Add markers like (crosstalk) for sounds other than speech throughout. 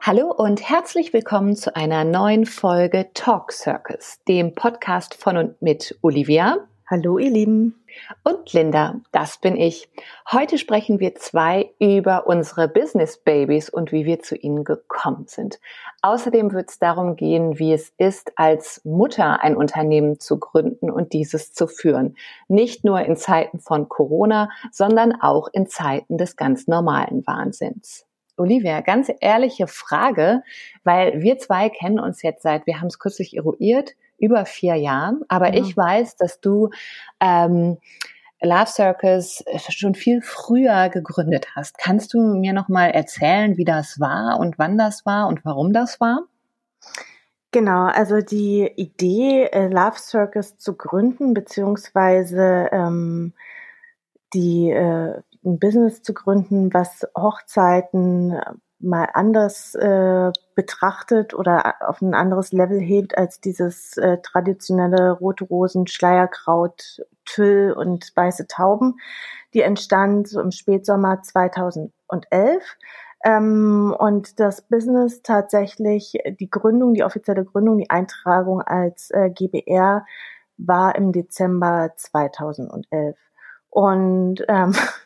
Hallo und herzlich willkommen zu einer neuen Folge Talk Circus, dem Podcast von und mit Olivia. Hallo ihr Lieben. Und Linda, das bin ich. Heute sprechen wir zwei über unsere Business Babies und wie wir zu ihnen gekommen sind. Außerdem wird es darum gehen, wie es ist, als Mutter ein Unternehmen zu gründen und dieses zu führen. Nicht nur in Zeiten von Corona, sondern auch in Zeiten des ganz normalen Wahnsinns. Olivia, ganz ehrliche Frage, weil wir zwei kennen uns jetzt seit, wir haben es kürzlich eruiert, über vier Jahren. Aber Ja. ich weiß, dass du ähm, Love Circus schon viel früher gegründet hast. Kannst du mir noch mal erzählen, wie das war und wann das war und warum das war? Genau, also die Idee, äh, Love Circus zu gründen, beziehungsweise ähm, die äh, ein Business zu gründen, was Hochzeiten mal anders äh, betrachtet oder auf ein anderes Level hebt als dieses äh, traditionelle rote Rosen, Schleierkraut, Tüll und weiße Tauben. Die entstand so im Spätsommer 2011. Ähm, und das Business tatsächlich, die Gründung, die offizielle Gründung, die Eintragung als äh, GBR war im Dezember 2011. Und ähm, (laughs)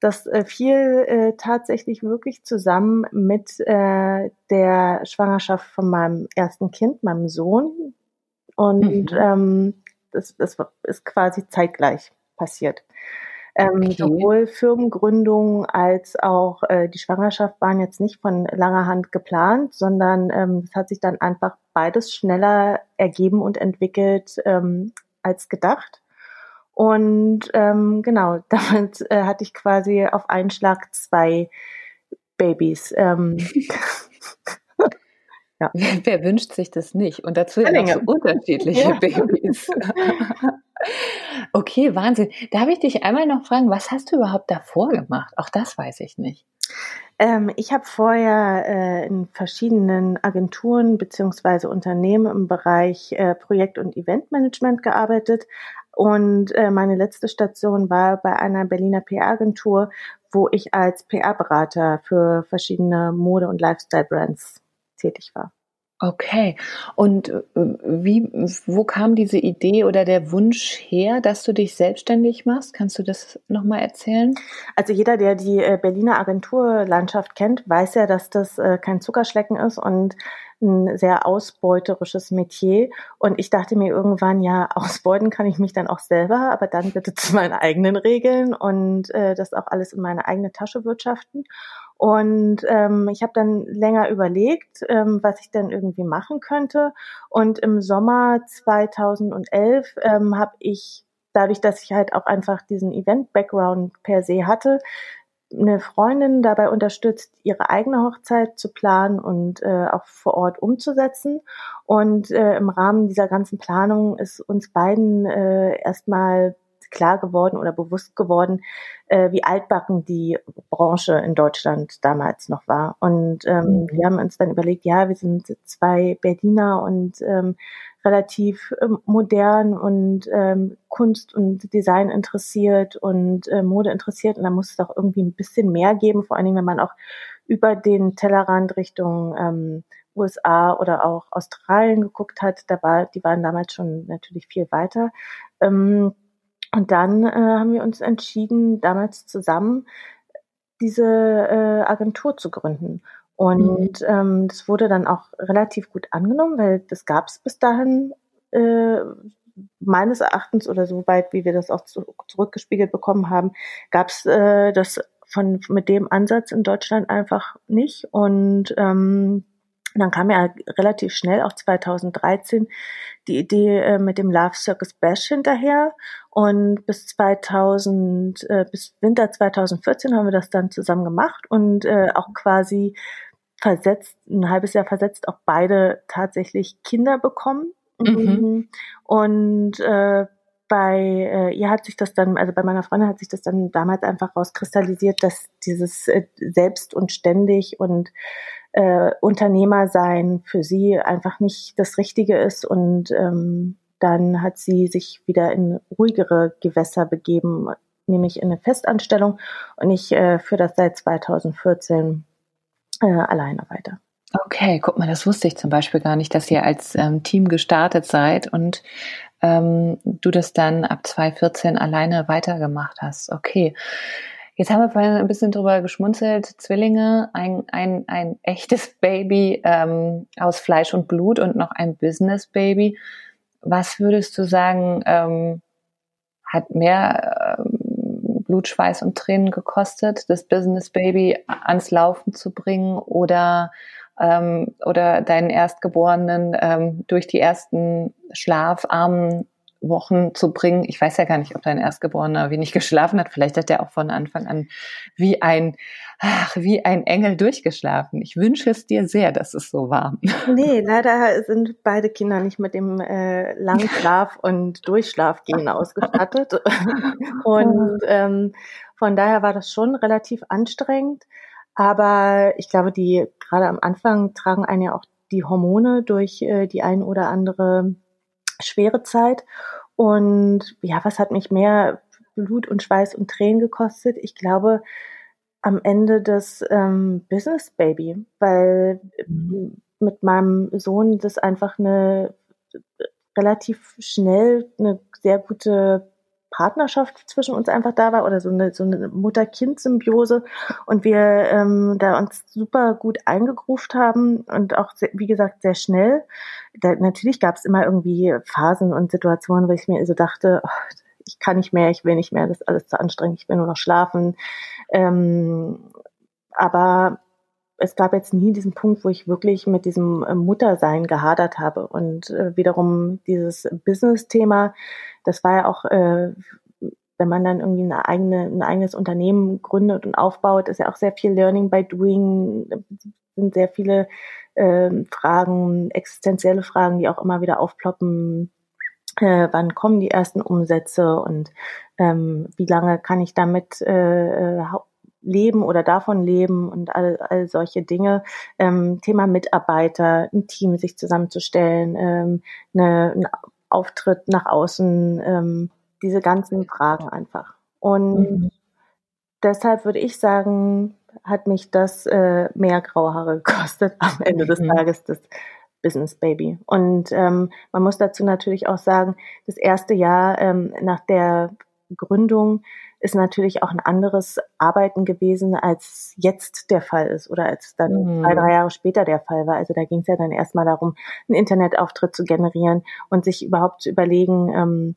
das äh, fiel äh, tatsächlich wirklich zusammen mit äh, der Schwangerschaft von meinem ersten Kind, meinem Sohn. Und Mhm. ähm, das, das ist quasi zeitgleich passiert. Ähm, Okay. Sowohl Firmengründung als auch äh, die Schwangerschaft waren jetzt nicht von langer Hand geplant, sondern ähm, es hat sich dann einfach beides schneller ergeben und entwickelt ähm, als gedacht. Und ähm, genau, (laughs) damit äh, hatte ich quasi auf einen Schlag zwei Babys. Ähm, (laughs) Wer, wer wünscht sich das nicht? Und dazu ja so unterschiedliche Ja. Babys. (laughs) okay, Wahnsinn. Darf ich dich einmal noch fragen, was hast du überhaupt davor gemacht? Auch das weiß ich nicht. Ähm, ich habe vorher äh, in verschiedenen Agenturen beziehungsweise Unternehmen im Bereich äh, Projekt- und Eventmanagement gearbeitet. Und äh, meine letzte Station war bei einer Berliner PR-Agentur, wo ich als PR-Berater für verschiedene Mode- und Lifestyle-Brands tätig war. Okay. Und äh, wie, wo kam diese Idee oder der Wunsch her, dass du dich selbstständig machst? Kannst du das nochmal erzählen? Also jeder, der die äh, Berliner Agenturlandschaft kennt, weiß ja, dass das äh, kein Zuckerschlecken ist und ein sehr ausbeuterisches Metier. Und ich dachte mir irgendwann, ja, (laughs) ausbeuten kann ich mich dann auch selber, aber dann bitte zu meinen eigenen Regeln und äh, das auch alles in meine eigene Tasche wirtschaften. Und ähm, ich habe dann länger überlegt, ähm, was ich denn irgendwie machen könnte. Und im Sommer 2011 ähm, habe ich dadurch, dass ich halt auch einfach diesen Event-Background per se hatte, eine Freundin dabei unterstützt, ihre eigene Hochzeit zu planen und äh, auch vor Ort umzusetzen. Und äh, im Rahmen dieser ganzen Planung ist uns beiden äh, erstmal klar geworden oder bewusst geworden, äh, wie altbacken die Branche in Deutschland damals noch war. Und ähm, Mhm. wir haben uns dann überlegt, ja, wir sind zwei Berliner und ähm, relativ ähm, modern und ähm, Kunst und Design interessiert und äh, Mode interessiert. Und da muss es doch irgendwie ein bisschen mehr geben, vor allen Dingen, wenn man auch über den Tellerrand Richtung ähm, USA oder auch Australien geguckt hat. Da war, die waren damals schon natürlich viel weiter. Ähm, und dann äh, haben wir uns entschieden, damals zusammen diese äh, Agentur zu gründen. Und ähm, das wurde dann auch relativ gut angenommen, weil das gab es bis dahin äh, meines Erachtens oder so weit, wie wir das auch zu, zurückgespiegelt bekommen haben, gab es äh, das von mit dem Ansatz in Deutschland einfach nicht. Und ähm, dann kam ja relativ schnell, auch 2013, die Idee äh, mit dem Love Circus Bash hinterher. Und bis 2000, äh, bis Winter 2014 haben wir das dann zusammen gemacht und äh, auch quasi versetzt, ein halbes Jahr versetzt, auch beide tatsächlich Kinder bekommen. Mhm. Und äh, bei äh, ihr hat sich das dann, also bei meiner Freundin hat sich das dann damals einfach rauskristallisiert, dass dieses äh, selbst und ständig und äh, Unternehmer sein für sie einfach nicht das Richtige ist und ähm, dann hat sie sich wieder in ruhigere Gewässer begeben, nämlich in eine Festanstellung und ich äh, führe das seit 2014 äh, alleine weiter. Okay, guck mal, das wusste ich zum Beispiel gar nicht, dass ihr als ähm, Team gestartet seid und ähm, du das dann ab 2014 alleine weitergemacht hast. Okay. Jetzt haben wir vorhin ein bisschen drüber geschmunzelt. Zwillinge, ein, ein, ein echtes (laughs) Baby ähm, aus Fleisch und Blut und noch ein Business-Baby. Was würdest du sagen, ähm, hat mehr ähm, Blut, Schweiß und Tränen gekostet, das Business-Baby ans Laufen zu bringen oder ähm, oder deinen Erstgeborenen ähm, durch die ersten schlafarmen Wochen zu bringen. Ich weiß ja gar nicht, ob dein Erstgeborener wenig geschlafen hat. Vielleicht hat er auch von Anfang an wie ein, ach, wie ein Engel durchgeschlafen. Ich wünsche es dir sehr, dass es so war. Nee, leider sind beide Kinder nicht mit dem äh, Langschlaf- (laughs) und Durchschlafgehen ausgestattet. (laughs) und ähm, von daher war das schon relativ anstrengend. Aber ich glaube, die gerade am Anfang tragen einen ja auch die Hormone durch äh, die ein oder andere schwere Zeit. Und ja, was hat mich mehr Blut und Schweiß und Tränen gekostet? Ich glaube, am Ende das ähm, Business Baby, weil mhm. mit meinem Sohn das einfach eine relativ schnell eine sehr gute Partnerschaft zwischen uns einfach da war oder so eine, so eine Mutter-Kind-Symbiose und wir ähm, da uns super gut eingegruft haben und auch, sehr, wie gesagt, sehr schnell. Da, natürlich gab es immer irgendwie Phasen und Situationen, wo ich mir so dachte, oh, ich kann nicht mehr, ich will nicht mehr, das ist alles zu anstrengend, ich will nur noch schlafen. Ähm, aber es gab jetzt nie diesen Punkt, wo ich wirklich mit diesem äh, Muttersein gehadert habe. Und äh, wiederum dieses Business-Thema, das war ja auch, äh, wenn man dann irgendwie eine eigene, ein eigenes Unternehmen gründet und aufbaut, ist ja auch sehr viel Learning by Doing, sind sehr viele äh, Fragen, existenzielle Fragen, die auch immer wieder aufploppen. Äh, wann kommen die ersten Umsätze und ähm, wie lange kann ich damit äh, äh leben oder davon leben und all, all solche Dinge. Ähm, Thema Mitarbeiter, ein Team sich zusammenzustellen, ähm, eine, ein Auftritt nach außen, ähm, diese ganzen Fragen einfach. Und mhm. deshalb würde ich sagen, hat mich das äh, mehr graue Haare (laughs) gekostet am Ende des mhm. Tages, das Business Baby. Und ähm, man muss dazu natürlich auch sagen, das erste Jahr ähm, nach der Gründung ist natürlich auch ein anderes Arbeiten gewesen, als jetzt der Fall ist oder als dann mhm. zwei, drei Jahre später der Fall war. Also da ging es ja dann erstmal darum, einen Internetauftritt zu generieren und sich überhaupt zu überlegen, ähm,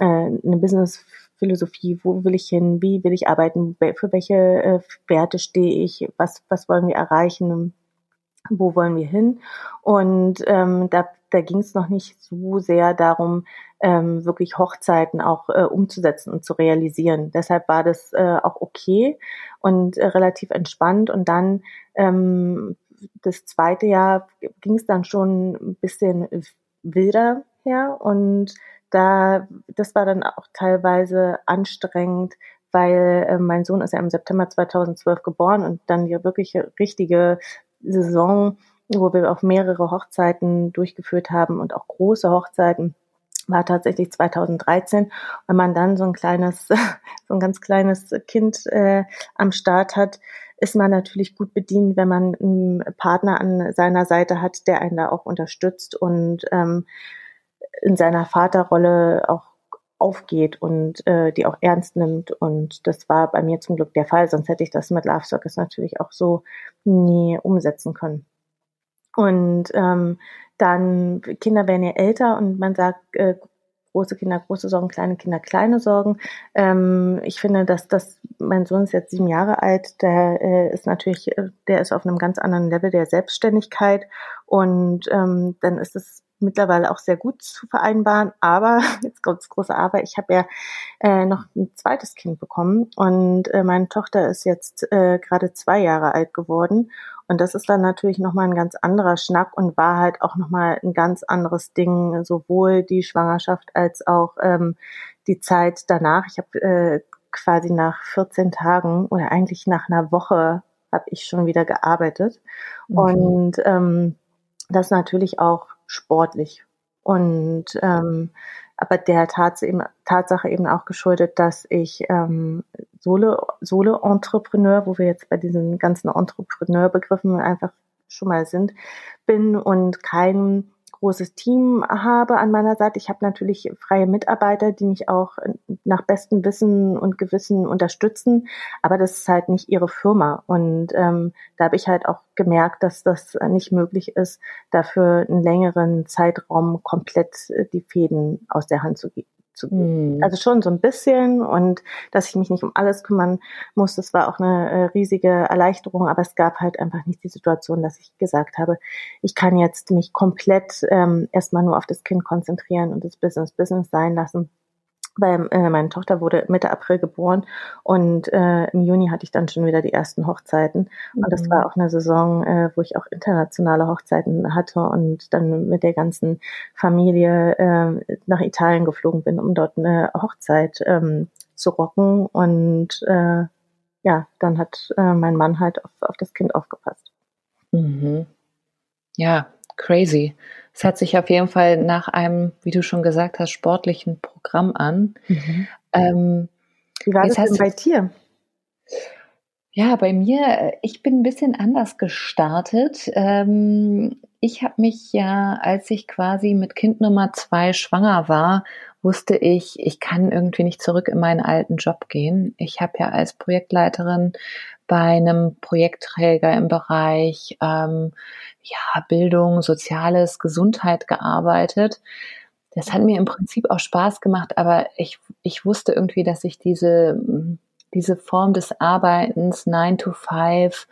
äh, eine Business-Philosophie, wo will ich hin, wie will ich arbeiten, für welche äh, Werte stehe ich, was, was wollen wir erreichen, wo wollen wir hin. Und ähm, da, da ging es noch nicht so sehr darum, ähm, wirklich Hochzeiten auch äh, umzusetzen und zu realisieren. Deshalb war das äh, auch okay und äh, relativ entspannt. Und dann ähm, das zweite Jahr ging es dann schon ein bisschen wilder her und da das war dann auch teilweise anstrengend, weil äh, mein Sohn ist ja im September 2012 geboren und dann die wirklich richtige Saison, wo wir auch mehrere Hochzeiten durchgeführt haben und auch große Hochzeiten war tatsächlich 2013. Wenn man dann so ein kleines, (laughs) so ein ganz kleines Kind äh, am Start hat, ist man natürlich gut bedient, wenn man einen Partner an seiner Seite hat, der einen da auch unterstützt und ähm, in seiner Vaterrolle auch aufgeht und äh, die auch ernst nimmt. Und das war bei mir zum Glück der Fall, sonst hätte ich das mit Love Circus natürlich auch so nie umsetzen können. Und ähm, dann Kinder werden ja älter und man sagt, äh, große Kinder große Sorgen, kleine Kinder kleine Sorgen. Ähm, ich finde, dass das, mein Sohn ist jetzt sieben Jahre alt, der äh, ist natürlich, äh, der ist auf einem ganz anderen Level der Selbstständigkeit und ähm, dann ist es mittlerweile auch sehr gut zu vereinbaren. Aber, (laughs) jetzt kommt das große Aber, ich habe ja äh, noch ein zweites Kind bekommen und äh, meine Tochter ist jetzt äh, gerade zwei Jahre alt geworden. Und das ist dann natürlich nochmal ein ganz anderer Schnack und war halt auch nochmal ein ganz anderes Ding, sowohl die Schwangerschaft als auch ähm, die Zeit danach. Ich habe äh, quasi nach 14 Tagen oder eigentlich nach einer Woche habe ich schon wieder gearbeitet. Mhm. Und ähm, das natürlich auch sportlich. Und ähm, aber der Tatsache eben auch geschuldet, dass ich ähm, Solo, Solo-Entrepreneur, wo wir jetzt bei diesen ganzen Entrepreneur-Begriffen einfach schon mal sind, bin und kein großes Team habe an meiner Seite. Ich habe natürlich freie Mitarbeiter, die mich auch nach bestem Wissen und Gewissen unterstützen, aber das ist halt nicht ihre Firma. Und ähm, da habe ich halt auch gemerkt, dass das nicht möglich ist, dafür einen längeren Zeitraum komplett äh, die Fäden aus der Hand zu geben zu geben. Mhm. Also schon so ein bisschen und dass ich mich nicht um alles kümmern muss, das war auch eine äh, riesige Erleichterung, aber es gab halt einfach nicht die Situation, dass ich gesagt habe, ich kann jetzt mich komplett ähm, erstmal nur auf das Kind konzentrieren und das Business Business sein lassen weil äh, meine Tochter wurde Mitte April geboren und äh, im Juni hatte ich dann schon wieder die ersten Hochzeiten. Und das Mhm. war auch eine Saison, äh, wo ich auch internationale Hochzeiten hatte und dann mit der ganzen Familie äh, nach Italien geflogen bin, um dort eine Hochzeit ähm, zu rocken. Und äh, ja, dann hat äh, mein Mann halt auf, auf das Kind aufgepasst. Mhm. Ja, crazy. Es hört sich auf jeden Fall nach einem, wie du schon gesagt hast, sportlichen Programm an. Ähm, Wie war das denn bei dir? Ja, bei mir, äh, ich bin ein bisschen anders gestartet. Ähm, ich habe mich ja, als ich quasi mit Kind Nummer zwei schwanger war, wusste ich, ich kann irgendwie nicht zurück in meinen alten Job gehen. Ich habe ja als Projektleiterin bei einem Projektträger im Bereich ähm, ja, Bildung, Soziales, Gesundheit gearbeitet. Das hat mir im Prinzip auch Spaß gemacht, aber ich, ich wusste irgendwie, dass ich diese diese Form des Arbeitens 9 to 5,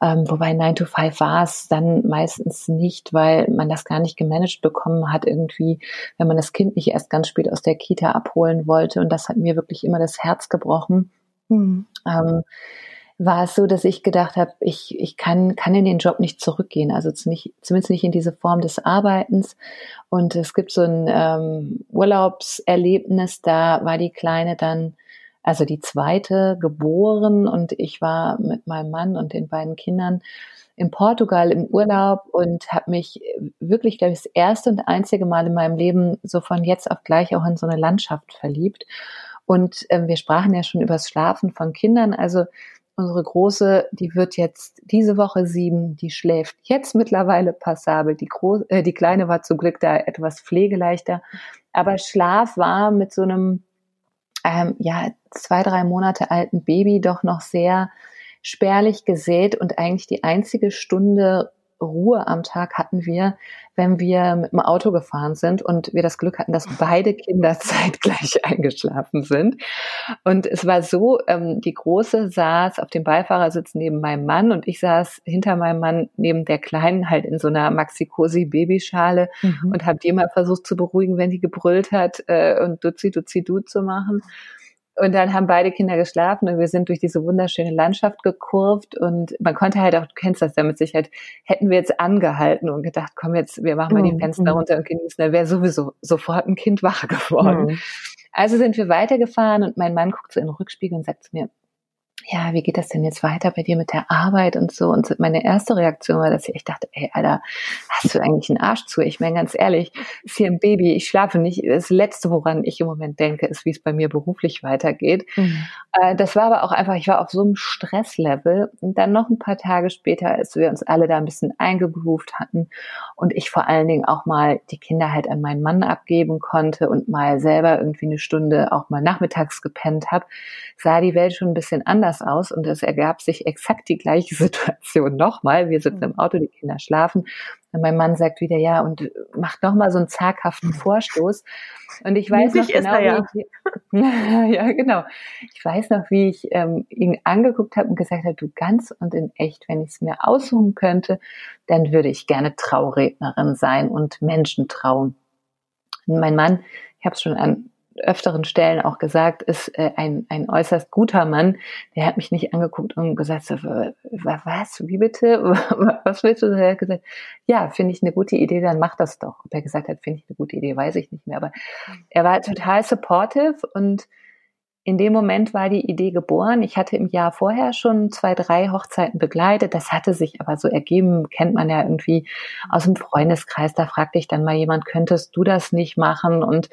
ähm, wobei 9 to 5 war es dann meistens nicht, weil man das gar nicht gemanagt bekommen hat irgendwie, wenn man das Kind nicht erst ganz spät aus der Kita abholen wollte und das hat mir wirklich immer das Herz gebrochen. Hm. Ähm, war es so, dass ich gedacht habe, ich, ich kann, kann in den Job nicht zurückgehen, also zumindest nicht in diese Form des Arbeitens. Und es gibt so ein ähm, Urlaubserlebnis, da war die Kleine dann also die zweite geboren und ich war mit meinem Mann und den beiden Kindern in Portugal im Urlaub und habe mich wirklich, glaube ich, das erste und einzige Mal in meinem Leben so von jetzt auf gleich auch in so eine Landschaft verliebt. Und ähm, wir sprachen ja schon über das Schlafen von Kindern. Also unsere Große, die wird jetzt diese Woche sieben, die schläft jetzt mittlerweile passabel. Die, Groß äh, die Kleine war zum Glück da etwas pflegeleichter. Aber Schlaf war mit so einem ähm, ja, zwei, drei Monate alten Baby doch noch sehr spärlich gesät und eigentlich die einzige Stunde Ruhe am Tag hatten wir, wenn wir mit dem Auto gefahren sind und wir das Glück hatten, dass beide Kinder (laughs) zeitgleich eingeschlafen sind. Und es war so, ähm, die Große saß auf dem Beifahrersitz neben meinem Mann und ich saß hinter meinem Mann neben der Kleinen halt in so einer Maxi-Cosi-Babyschale Mhm. und habe die mal versucht zu beruhigen, wenn die gebrüllt hat äh, und Duzi, Duzi, Du zu machen. Und dann haben beide Kinder geschlafen und wir sind durch diese wunderschöne Landschaft gekurvt und man konnte halt auch, du kennst das ja mit Sicherheit, hätten wir jetzt angehalten und gedacht, komm jetzt, wir machen mal die Mhm. Fenster runter und genießen, da wäre sowieso sofort ein Kind wach geworden. Mhm. Also sind wir weitergefahren und mein Mann guckt so in den Rückspiegel und sagt zu mir, ja, wie geht das denn jetzt weiter bei dir mit der Arbeit und so? Und meine erste Reaktion war, dass ich dachte, ey, Alter, hast du eigentlich einen Arsch zu? Ich meine, ganz ehrlich, ist hier ein Baby, ich schlafe nicht. Das Letzte, woran ich im Moment denke, ist, wie es bei mir beruflich weitergeht. Mhm. Äh, das war aber auch einfach, ich war auf so einem Stresslevel. Und dann noch ein paar Tage später, als wir uns alle da ein bisschen eingegroovt hatten und ich vor allen Dingen auch mal die Kinder halt an meinen Mann abgeben konnte und mal selber irgendwie eine Stunde auch mal nachmittags gepennt habe, sah die Welt schon ein bisschen anders aus und es ergab sich exakt die gleiche (laughs) Situation nochmal. Wir sitzen im Auto, die Kinder schlafen und mein Mann sagt wieder ja und macht nochmal so einen zaghaften Vorstoß. Und ich weiß Mutig noch genau, ja. wie ich, (laughs) ja genau. Ich weiß noch, wie ich ähm, ihn angeguckt habe und gesagt habe, du ganz und in echt, wenn ich es mir aussuchen könnte, dann würde ich gerne Traurednerin sein und Menschen trauen. Und mein Mann, ich habe es schon an öfteren Stellen auch gesagt, ist äh, ein, ein äußerst guter Mann. Der hat mich nicht angeguckt und gesagt, so, wa- wa- was, wie bitte, (laughs) was willst du? Er hat gesagt, ja, finde ich eine gute Idee, dann mach das doch. Ob er gesagt hat, finde ich eine gute Idee, weiß ich nicht mehr. Aber er war total supportive und in dem Moment war die Idee geboren. Ich hatte im Jahr vorher schon zwei, drei Hochzeiten begleitet. Das hatte sich aber so ergeben, kennt man ja irgendwie aus dem Freundeskreis. Da fragte ich dann mal jemand, könntest du das nicht machen? Und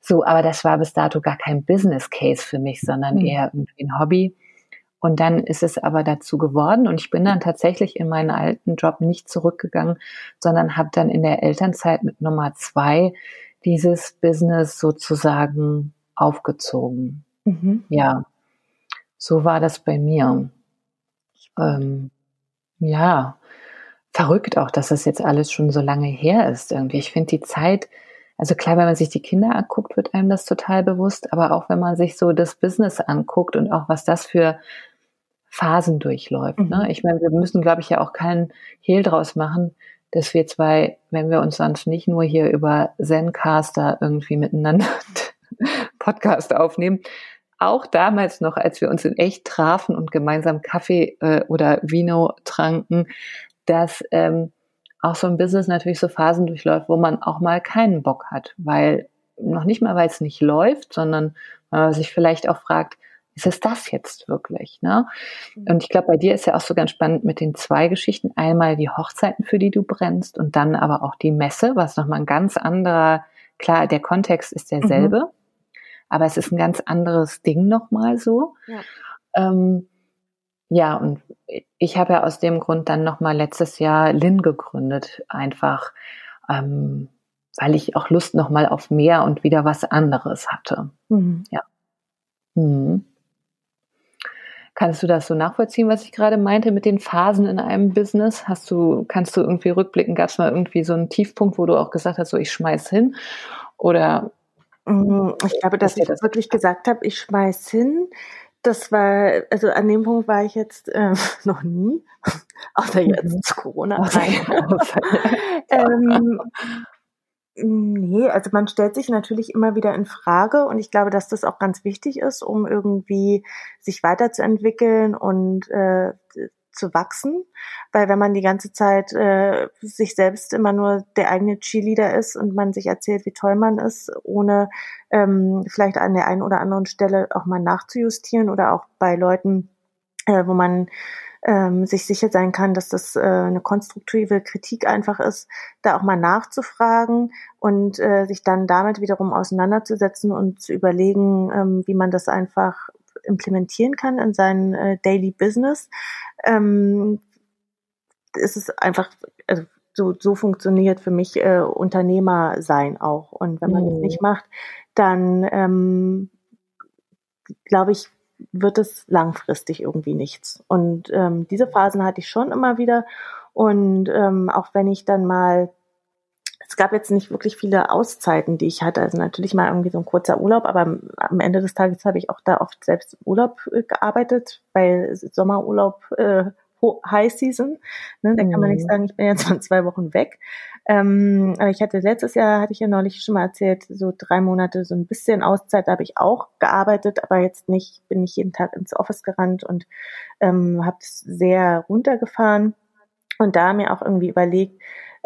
so, aber das war bis dato gar kein Business Case für mich, sondern mhm. eher irgendwie ein Hobby. Und dann ist es aber dazu geworden und ich bin dann tatsächlich in meinen alten Job nicht zurückgegangen, sondern habe dann in der Elternzeit mit Nummer zwei dieses Business sozusagen aufgezogen. Mhm. Ja, so war das bei mir. Ähm, ja, verrückt auch, dass das jetzt alles schon so lange her ist irgendwie. Ich finde die Zeit, also klar, wenn man sich die Kinder anguckt, wird einem das total bewusst, aber auch wenn man sich so das Business anguckt und auch was das für Phasen durchläuft. Ne? Mhm. Ne? Ich meine, wir müssen, glaube ich, ja auch keinen Hehl draus machen, dass wir zwei, wenn wir uns sonst nicht nur hier über Zencaster irgendwie miteinander (laughs) Podcast aufnehmen, auch damals noch, als wir uns in echt trafen und gemeinsam Kaffee äh, oder Vino tranken, dass ähm, auch so ein Business natürlich so Phasen durchläuft, wo man auch mal keinen Bock hat, weil noch nicht mal, weil es nicht läuft, sondern weil man sich vielleicht auch fragt, ist es das jetzt wirklich? Ne? Und ich glaube, bei dir ist ja auch so ganz spannend mit den zwei Geschichten. Einmal die Hochzeiten, für die du brennst und dann aber auch die Messe, was nochmal ein ganz anderer, klar, der Kontext ist derselbe, mhm aber es ist ein ganz anderes Ding nochmal so. Ja. Ähm, ja, und ich habe ja aus dem Grund dann nochmal letztes Jahr Lin gegründet, einfach ähm, weil ich auch Lust nochmal auf mehr und wieder was anderes hatte. Mhm. Ja. Mhm. Kannst du das so nachvollziehen, was ich gerade meinte mit den Phasen in einem Business? Hast du, kannst du irgendwie rückblicken? Gab es mal irgendwie so einen Tiefpunkt, wo du auch gesagt hast, so ich schmeiß hin? Oder ich glaube, dass ich das wirklich gesagt habe, ich schmeiß hin. Das war, also an dem Punkt war ich jetzt äh, (laughs) noch nie, (laughs) außer jetzt mhm. zu Corona. (laughs) ähm, nee, also man stellt sich natürlich immer wieder in Frage und ich glaube, dass das auch ganz wichtig ist, um irgendwie sich weiterzuentwickeln und äh, zu wachsen, weil wenn man die ganze Zeit äh, sich selbst immer nur der eigene Cheerleader ist und man sich erzählt, wie toll man ist, ohne ähm, vielleicht an der einen oder anderen Stelle auch mal nachzujustieren oder auch bei Leuten, äh, wo man ähm, sich sicher sein kann, dass das äh, eine konstruktive Kritik einfach ist, da auch mal nachzufragen und äh, sich dann damit wiederum auseinanderzusetzen und zu überlegen, ähm, wie man das einfach implementieren kann in sein äh, Daily Business, ähm, ist es einfach, also so, so funktioniert für mich äh, Unternehmer sein auch. Und wenn man mhm. das nicht macht, dann ähm, glaube ich, wird es langfristig irgendwie nichts. Und ähm, diese Phasen hatte ich schon immer wieder. Und ähm, auch wenn ich dann mal es gab jetzt nicht wirklich viele Auszeiten, die ich hatte. Also natürlich mal irgendwie so ein kurzer Urlaub, aber am Ende des Tages habe ich auch da oft selbst im Urlaub äh, gearbeitet, weil Sommerurlaub äh, High Season. Ne? Da kann man nicht mhm. sagen, ich bin jetzt von zwei Wochen weg. Ähm, aber ich hatte letztes Jahr, hatte ich ja neulich schon mal erzählt, so drei Monate so ein bisschen Auszeit, da habe ich auch gearbeitet, aber jetzt nicht, bin ich jeden Tag ins Office gerannt und ähm, habe es sehr runtergefahren und da mir auch irgendwie überlegt,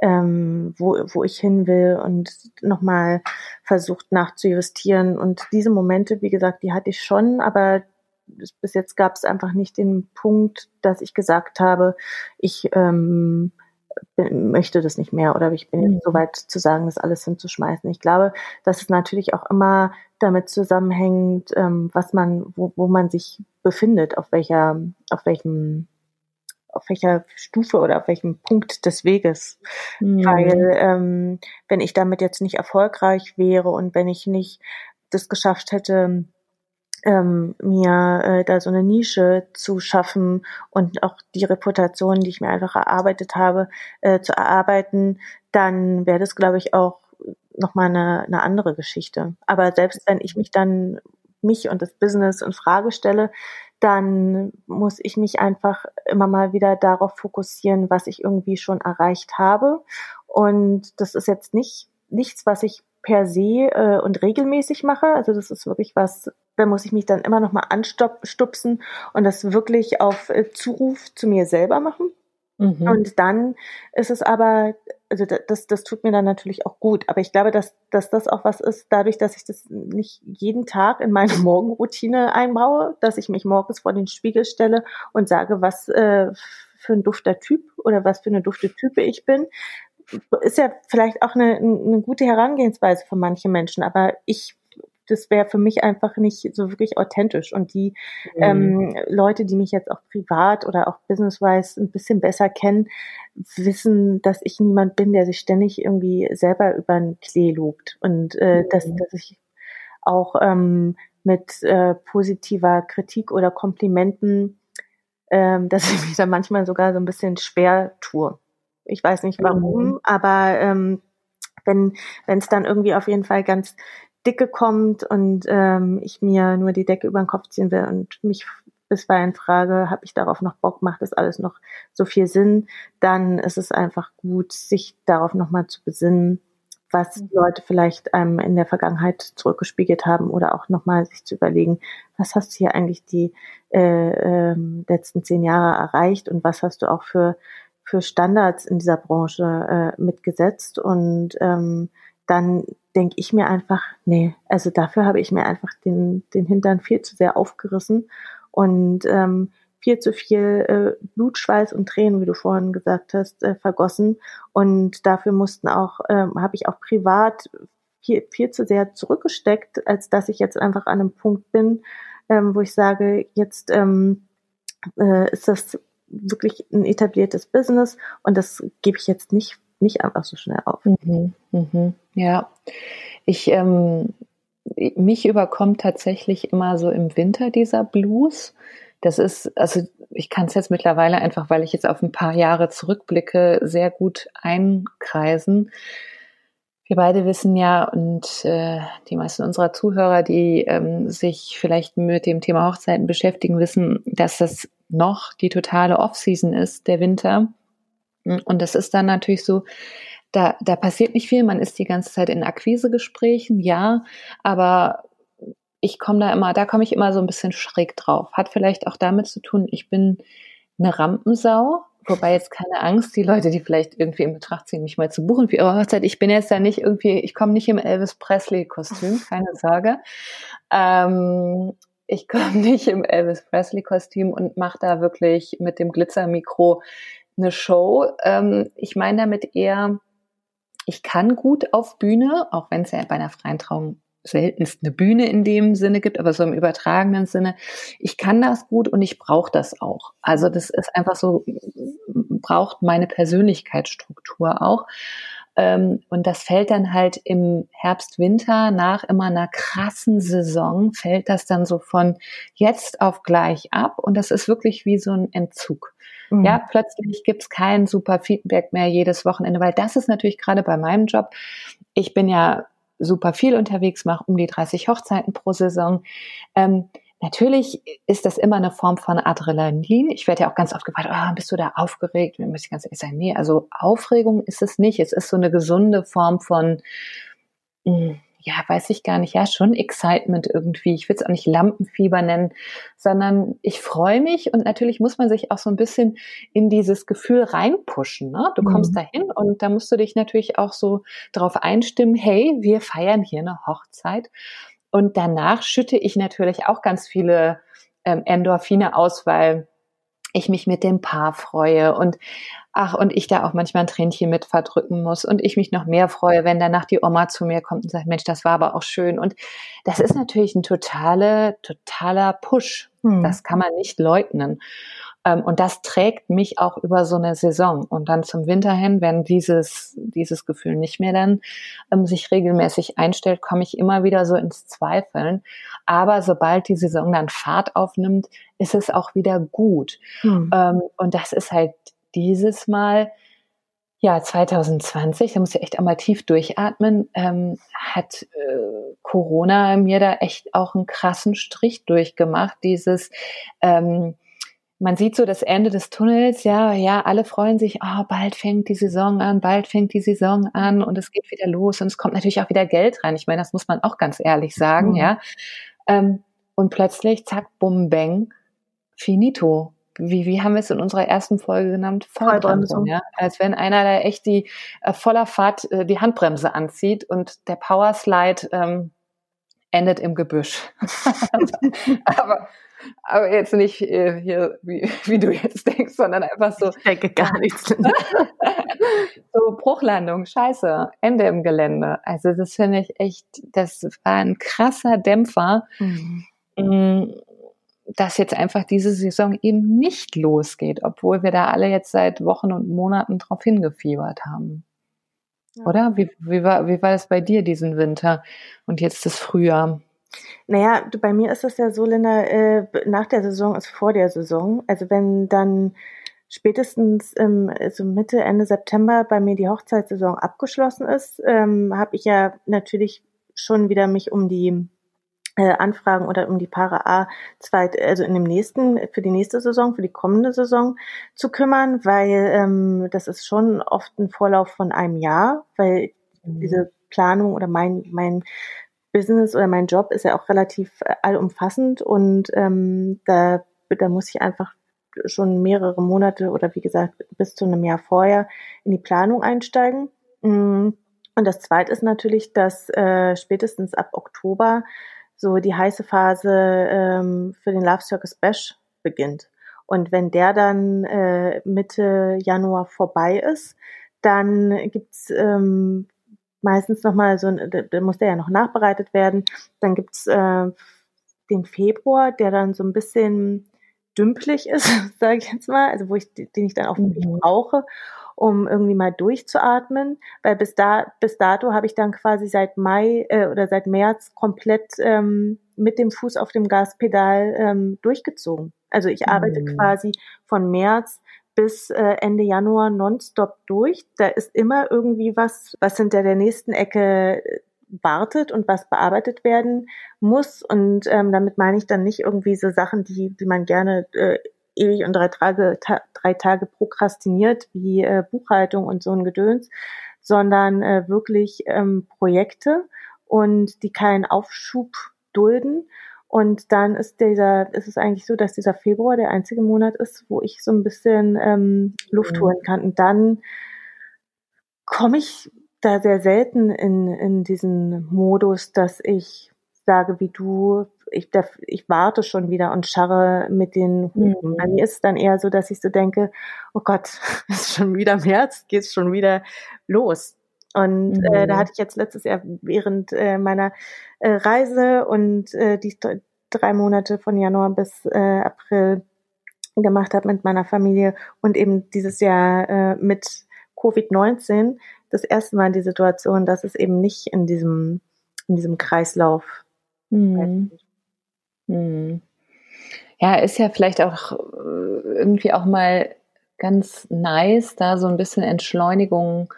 ähm, wo, wo ich hin will und nochmal versucht nachzujustieren. Und diese Momente, wie gesagt, die hatte ich schon, aber bis jetzt gab es einfach nicht den Punkt, dass ich gesagt habe, ich ähm, möchte das nicht mehr oder ich bin jetzt mhm. so weit zu sagen, das alles hinzuschmeißen. Ich glaube, dass es natürlich auch immer damit zusammenhängt, ähm, was man, wo, wo man sich befindet, auf welcher, auf welchem auf welcher Stufe oder auf welchem Punkt des Weges. Mhm. Weil ähm, wenn ich damit jetzt nicht erfolgreich wäre und wenn ich nicht das geschafft hätte, ähm, mir äh, da so eine Nische zu schaffen und auch die Reputation, die ich mir einfach erarbeitet habe, äh, zu erarbeiten, dann wäre das, glaube ich, auch nochmal eine, eine andere Geschichte. Aber selbst wenn ich mich dann mich und das Business in Frage stelle, dann muss ich mich einfach immer mal wieder darauf fokussieren, was ich irgendwie schon erreicht habe. Und das ist jetzt nicht nichts, was ich per se äh, und regelmäßig mache. Also das ist wirklich was, da muss ich mich dann immer noch mal anstupsen und das wirklich auf äh, Zuruf zu mir selber machen. Mhm. Und dann ist es aber also das, das tut mir dann natürlich auch gut. Aber ich glaube, dass, dass das auch was ist, dadurch, dass ich das nicht jeden Tag in meine (laughs) Morgenroutine einbaue, dass ich mich morgens vor den Spiegel stelle und sage, was äh, für ein dufter Typ oder was für eine dufte Type ich bin, ist ja vielleicht auch eine, eine gute Herangehensweise für manche Menschen. Aber ich das wäre für mich einfach nicht so wirklich authentisch. Und die mhm. ähm, Leute, die mich jetzt auch privat oder auch businesswise ein bisschen besser kennen, wissen, dass ich niemand bin, der sich ständig irgendwie selber über den Klee lobt. Und äh, mhm. dass, dass ich auch ähm, mit äh, positiver Kritik oder Komplimenten, ähm, (laughs) dass ich mich da manchmal sogar so ein bisschen schwer tue. Ich weiß nicht warum, mhm. aber ähm, wenn wenn es dann irgendwie auf jeden Fall ganz Dicke kommt und ähm, ich mir nur die Decke über den Kopf ziehen will und mich bisweilen frage, habe ich darauf noch Bock, macht das alles noch so viel Sinn, dann ist es einfach gut, sich darauf nochmal zu besinnen, was mhm. Leute vielleicht einem in der Vergangenheit zurückgespiegelt haben oder auch nochmal sich zu überlegen, was hast du hier eigentlich die äh, äh, letzten zehn Jahre erreicht und was hast du auch für, für Standards in dieser Branche äh, mitgesetzt? Und ähm, dann denke ich mir einfach, nee, also dafür habe ich mir einfach den, den Hintern viel zu sehr aufgerissen und ähm, viel zu viel äh, Blut, und Tränen, wie du vorhin gesagt hast, äh, vergossen. Und dafür mussten auch, ähm, habe ich auch privat viel, viel zu sehr zurückgesteckt, als dass ich jetzt einfach an einem Punkt bin, ähm, wo ich sage, jetzt ähm, äh, ist das wirklich ein etabliertes Business und das gebe ich jetzt nicht nicht einfach so schnell auf. Mhm, mhm, ja, ich ähm, mich überkommt tatsächlich immer so im Winter dieser Blues. Das ist, also ich kann es jetzt mittlerweile einfach, weil ich jetzt auf ein paar Jahre zurückblicke, sehr gut einkreisen. Wir beide wissen ja und äh, die meisten unserer Zuhörer, die ähm, sich vielleicht mit dem Thema Hochzeiten beschäftigen, wissen, dass das noch die totale Off-Season ist, der Winter. Und das ist dann natürlich so, da, da passiert nicht viel. Man ist die ganze Zeit in Akquisegesprächen, ja, aber ich komme da immer, da komme ich immer so ein bisschen schräg drauf. Hat vielleicht auch damit zu tun, ich bin eine Rampensau, wobei jetzt keine Angst, die Leute, die vielleicht irgendwie in Betracht ziehen, mich mal zu buchen für ihre Hochzeit. Ich bin jetzt da nicht irgendwie, ich komme nicht im Elvis Presley-Kostüm, (laughs) keine Sorge. Ähm, ich komme (laughs) nicht im Elvis Presley-Kostüm und mache da wirklich mit dem Glitzermikro eine Show. Ähm, ich meine damit eher, ich kann gut auf Bühne, auch wenn es ja bei einer freien Trauung seltenst eine Bühne in dem Sinne gibt, aber so im übertragenen Sinne, ich kann das gut und ich brauche das auch. Also das ist einfach so, braucht meine Persönlichkeitsstruktur auch. Ähm, und das fällt dann halt im Herbst, Winter nach immer einer krassen Saison, fällt das dann so von jetzt auf gleich ab. Und das ist wirklich wie so ein Entzug. Mhm. Ja, plötzlich gibt's kein super Feedback mehr jedes Wochenende, weil das ist natürlich gerade bei meinem Job. Ich bin ja super viel unterwegs, mache um die 30 Hochzeiten pro Saison. Ähm, Natürlich ist das immer eine Form von Adrenalin. Ich werde ja auch ganz oft gefragt, oh, bist du da aufgeregt? Mir muss ich ganz ehrlich sagen, nee, also Aufregung ist es nicht. Es ist so eine gesunde Form von, hm, ja, weiß ich gar nicht, ja, schon Excitement irgendwie. Ich will es auch nicht Lampenfieber nennen, sondern ich freue mich und natürlich muss man sich auch so ein bisschen in dieses Gefühl reinpushen. Ne? Du kommst mhm. dahin und da musst du dich natürlich auch so darauf einstimmen, hey, wir feiern hier eine Hochzeit. Und danach schütte ich natürlich auch ganz viele ähm, Endorphine aus, weil ich mich mit dem Paar freue und ach, und ich da auch manchmal ein Tränchen mit verdrücken muss und ich mich noch mehr freue, wenn danach die Oma zu mir kommt und sagt, Mensch, das war aber auch schön. Und das ist natürlich ein totale, totaler Push. Hm. Das kann man nicht leugnen. Ähm, und das trägt mich auch über so eine Saison. Und dann zum Winter hin, wenn dieses, dieses Gefühl nicht mehr dann ähm, sich regelmäßig einstellt, komme ich immer wieder so ins Zweifeln. Aber sobald die Saison dann Fahrt aufnimmt, ist es auch wieder gut. Hm. Ähm, und das ist halt dieses Mal, ja, 2020, da muss ich echt einmal tief durchatmen, ähm, hat äh, Corona mir da echt auch einen krassen Strich durchgemacht. Dieses, ähm, man sieht so das Ende des Tunnels, ja, ja, alle freuen sich, oh, bald fängt die Saison an, bald fängt die Saison an und es geht wieder los und es kommt natürlich auch wieder Geld rein. Ich meine, das muss man auch ganz ehrlich sagen, mhm. ja. Ähm, und plötzlich, zack, bum, bang, finito wie, wie haben wir es in unserer ersten Folge genannt? Vollbremsung. ja. Als wenn einer da echt die äh, voller Fahrt äh, die Handbremse anzieht und der Powerslide ähm, endet im Gebüsch. (laughs) aber, aber jetzt nicht äh, hier, wie, wie du jetzt denkst, sondern einfach so. Ich denke gar nichts. (laughs) so Bruchlandung, scheiße, Ende im Gelände. Also das finde ich echt, das war ein krasser Dämpfer, Mhm. Mh, dass jetzt einfach diese Saison eben nicht losgeht, obwohl wir da alle jetzt seit Wochen und Monaten drauf hingefiebert haben. Ja. Oder? Wie, wie, war, wie war das bei dir diesen Winter und jetzt das Frühjahr? Naja, bei mir ist es ja so, Linda, äh, nach der Saison ist vor der Saison. Also wenn dann spätestens ähm, so Mitte, Ende September bei mir die Hochzeitssaison abgeschlossen ist, ähm, habe ich ja natürlich schon wieder mich um die äh, Anfragen oder um die Paare A zweit, also in dem nächsten, für die nächste Saison, für die kommende Saison zu kümmern, weil ähm, das ist schon oft ein Vorlauf von einem Jahr, weil diese Planung oder mein, mein Business oder mein Job ist ja auch relativ äh, allumfassend und ähm, da, da muss ich einfach schon mehrere Monate oder wie gesagt bis zu einem Jahr vorher in die Planung einsteigen. Mm. Und das Zweite ist natürlich, dass äh, spätestens ab Oktober so die heiße Phase ähm, für den Love Circus Bash beginnt. Und wenn der dann äh, Mitte Januar vorbei ist, dann gibt's ähm, meistens nochmal so, ein- da, da muss der ja noch nachbereitet werden. Dann gibt's äh, den Februar, der dann so ein bisschen dümpelig ist, (laughs) sage ich jetzt mal, also wo ich den ich dann auch wirklich Mhm. brauche, um irgendwie mal durchzuatmen, weil bis da bis dato habe ich dann quasi seit Mai äh, oder seit März komplett ähm, mit dem Fuß auf dem Gaspedal ähm, durchgezogen. Also ich arbeite Mhm. quasi von März bis äh, Ende Januar nonstop durch. Da ist immer irgendwie was, was hinter der nächsten Ecke äh, wartet und was bearbeitet werden muss. Und ähm, damit meine ich dann nicht irgendwie so Sachen, die, die man gerne äh, ewig und drei Tage, ta drei Tage prokrastiniert, wie äh, Buchhaltung und so ein Gedöns, sondern äh, wirklich ähm, Projekte und die keinen Aufschub dulden. Und dann ist dieser, ist es eigentlich so, dass dieser Februar der einzige Monat ist, wo ich so ein bisschen ähm, Luft Mhm. holen kann. Und dann komme ich da sehr selten in, in diesen Modus, dass ich sage, wie du, ich, darf, ich warte schon wieder und scharre mit den Hufen. Mhm. Bei mir ist es dann eher so, dass ich so denke, oh Gott, (laughs) es ist schon wieder März, geht's schon wieder los. Und äh, da Mhm. hatte ich jetzt letztes Jahr während äh, meiner äh, Reise und äh, die drei Monate von Januar bis äh, April gemacht habe mit meiner Familie und eben dieses Jahr äh, mit Covid-19 das erste Mal die Situation, dass es eben nicht in diesem, in diesem Kreislauf Mhm. Mhm. Ja, ist ja vielleicht auch äh, irgendwie auch mal ganz nice, da so ein bisschen Entschleunigung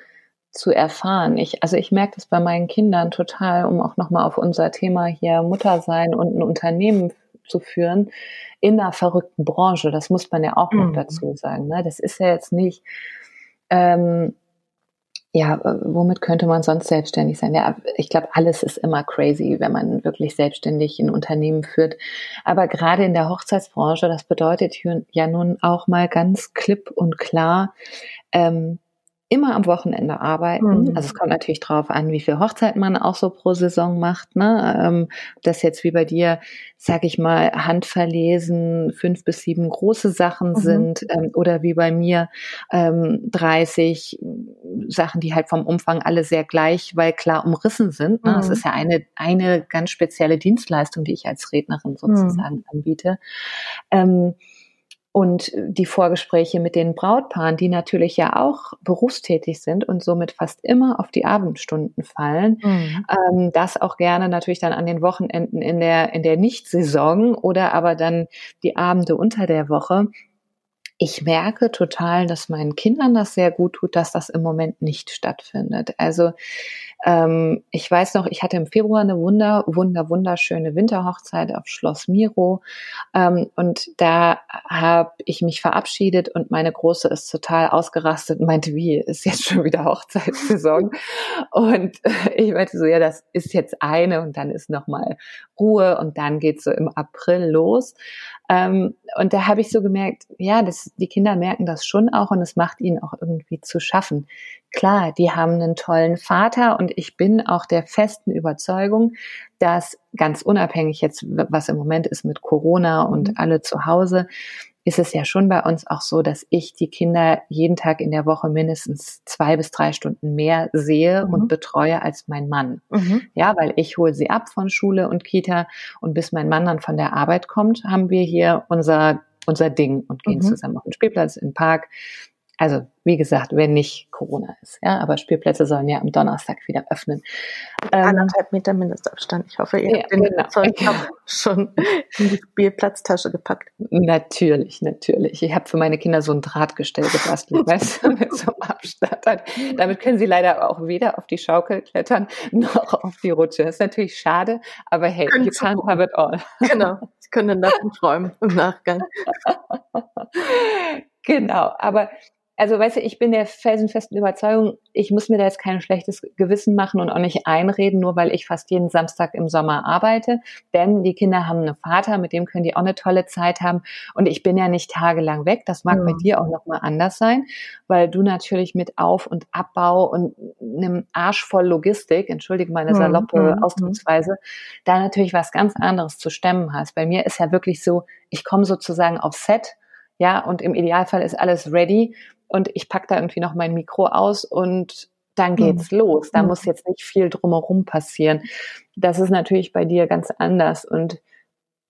zu erfahren. Ich, also ich merke das bei meinen Kindern total, um auch nochmal auf unser Thema hier Mutter sein und ein Unternehmen zu führen in einer verrückten Branche. Das muss man ja auch noch Mhm. dazu sagen. Ne? Das ist ja jetzt nicht, ähm, ja, äh, womit könnte man sonst selbstständig sein? Ja, ich glaube, alles ist immer crazy, wenn man wirklich selbstständig ein Unternehmen führt. Aber gerade in der Hochzeitsbranche, das bedeutet ja nun auch mal ganz klipp und klar, ähm, immer am Wochenende arbeiten. Mhm. Also es kommt natürlich drauf an, wie viel Hochzeiten man auch so pro Saison macht. Ne? Ähm, das jetzt wie bei dir, sag ich mal, handverlesen, fünf bis sieben große Sachen Mhm. sind ähm, oder wie bei mir ähm, 30 Sachen, die halt vom Umfang alle sehr gleich, weil klar umrissen sind. Ne? Das Mhm. ist ja eine, eine ganz spezielle Dienstleistung, die ich als Rednerin sozusagen anbiete. Ähm, und die Vorgespräche mit den Brautpaaren, die natürlich ja auch berufstätig sind und somit fast immer auf die Abendstunden fallen, Mhm. ähm, das auch gerne natürlich dann an den Wochenenden in der, in der Nicht-Saison oder aber dann die Abende unter der Woche. Ich merke total, dass meinen Kindern das sehr gut tut, dass das im Moment nicht stattfindet. Also ähm, ich weiß noch, ich hatte im Februar eine wunder, wunder, wunderschöne Winterhochzeit auf Schloss Miro ähm, und da habe ich mich verabschiedet und meine Große ist total ausgerastet und meinte, wie, ist jetzt schon wieder Hochzeitssaison? (laughs) und äh, ich meinte so, ja, das ist jetzt eine und dann ist nochmal Ruhe und dann geht's so im April los. Ähm, und da habe ich so gemerkt, ja, das, die Kinder merken das schon auch und es macht ihnen auch irgendwie zu schaffen. Klar, die haben einen tollen Vater und ich bin auch der festen Überzeugung, dass ganz unabhängig jetzt, was im Moment ist mit Corona und mhm. alle zu Hause, ist es ja schon bei uns auch so, dass ich die Kinder jeden Tag in der Woche mindestens zwei bis drei Stunden mehr sehe mhm. und betreue als mein Mann. Mhm. Ja, weil ich hole sie ab von Schule und Kita und bis mein Mann dann von der Arbeit kommt, haben wir hier unser unser Ding und gehen mhm. zusammen auf den Spielplatz, in den Park also wie gesagt, wenn nicht Corona ist. Ja, aber Spielplätze sollen ja am Donnerstag wieder öffnen. Ähm, Anderthalb Meter Mindestabstand. Ich hoffe, ihr ja, habt den genau. Zeug schon in die Spielplatztasche gepackt. Natürlich, natürlich. Ich habe für meine Kinder so ein Drahtgestell gebastelt, (laughs) weißt du, mit so einem Abstand. Damit können sie leider auch weder auf die Schaukel klettern noch auf die Rutsche. Das ist natürlich schade, aber hey, you can't have it all. Genau. Sie können dann davon träumen im Nachgang. (laughs) genau, aber also weißt du, ich bin der felsenfesten Überzeugung, ich muss mir da jetzt kein schlechtes Gewissen machen und auch nicht einreden, nur weil ich fast jeden Samstag im Sommer arbeite. Denn die Kinder haben einen Vater, mit dem können die auch eine tolle Zeit haben. Und ich bin ja nicht tagelang weg. Das mag ja. bei dir auch nochmal anders sein, weil du natürlich mit Auf- und Abbau und einem Arsch voll Logistik, entschuldige meine saloppe mhm. Ausdrucksweise, da natürlich was ganz anderes zu stemmen hast. Bei mir ist ja wirklich so, ich komme sozusagen auf Set ja, und im Idealfall ist alles ready und ich pack da irgendwie noch mein Mikro aus und dann mhm. geht's mhm. los. Da mhm. muss jetzt nicht viel drumherum passieren. Das ist natürlich bei dir ganz anders und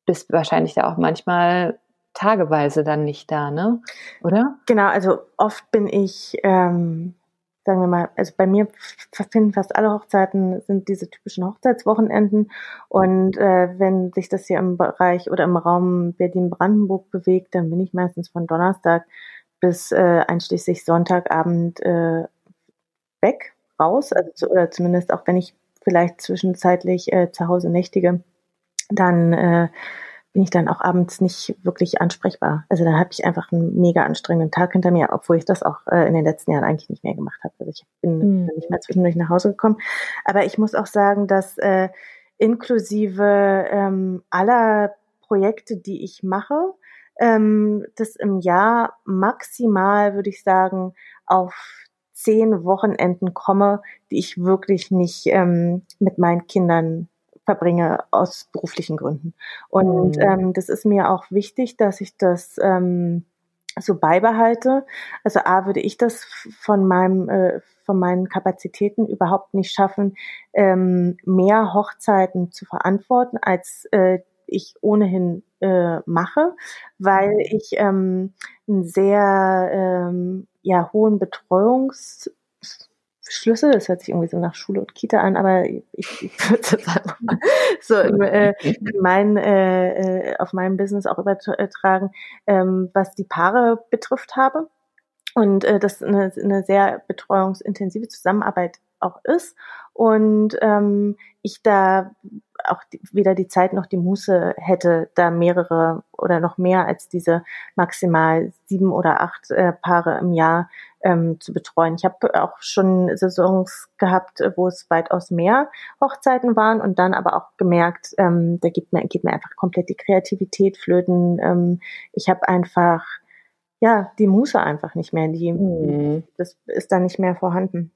bist wahrscheinlich da auch manchmal tageweise dann nicht da, ne? Oder? Genau, also oft bin ich, ähm, sagen wir mal, also bei mir finden fast alle Hochzeiten sind diese typischen Hochzeitswochenenden. Und äh, wenn sich das hier im Bereich oder im Raum Berlin-Brandenburg bewegt, dann bin ich meistens von Donnerstag bis äh, einschließlich Sonntagabend äh, weg, raus, also zu, oder zumindest auch wenn ich vielleicht zwischenzeitlich äh, zu Hause nächtige, dann äh, bin ich dann auch abends nicht wirklich ansprechbar. Also dann habe ich einfach einen mega anstrengenden Tag hinter mir, obwohl ich das auch äh, in den letzten Jahren eigentlich nicht mehr gemacht habe. Also ich bin mhm. nicht mehr zwischendurch nach Hause gekommen. Aber ich muss auch sagen, dass äh, inklusive ähm, aller Projekte, die ich mache, ähm, das im Jahr maximal, würde ich sagen, auf zehn Wochenenden komme, die ich wirklich nicht ähm, mit meinen Kindern verbringe aus beruflichen Gründen. Und mhm. ähm, das ist mir auch wichtig, dass ich das ähm, so beibehalte. Also A würde ich das von meinem äh, von meinen Kapazitäten überhaupt nicht schaffen, ähm, mehr Hochzeiten zu verantworten, als äh, ich ohnehin äh, mache, weil mhm. ich ähm, einen sehr ähm, ja, hohen Betreuungsschlüssel, das hört sich irgendwie so nach Schule und Kita an, aber ich, ich würde das einfach mal so in, äh, in mein, äh, äh, auf meinem Business auch übertragen, ähm, was die Paare betrifft habe. Und äh, das eine, eine sehr betreuungsintensive Zusammenarbeit auch ist. Und ähm, ich da auch die, weder die Zeit noch die Muße hätte, da mehrere oder noch mehr als diese maximal sieben oder acht äh, Paare im Jahr ähm, zu betreuen. Ich habe auch schon Saisons gehabt, wo es weitaus mehr Hochzeiten waren und dann aber auch gemerkt, ähm, da geht mir, geht mir einfach komplett die Kreativität flöten. Ähm, ich habe einfach ja die Muße einfach nicht mehr. Die, mhm. Das ist dann nicht mehr vorhanden.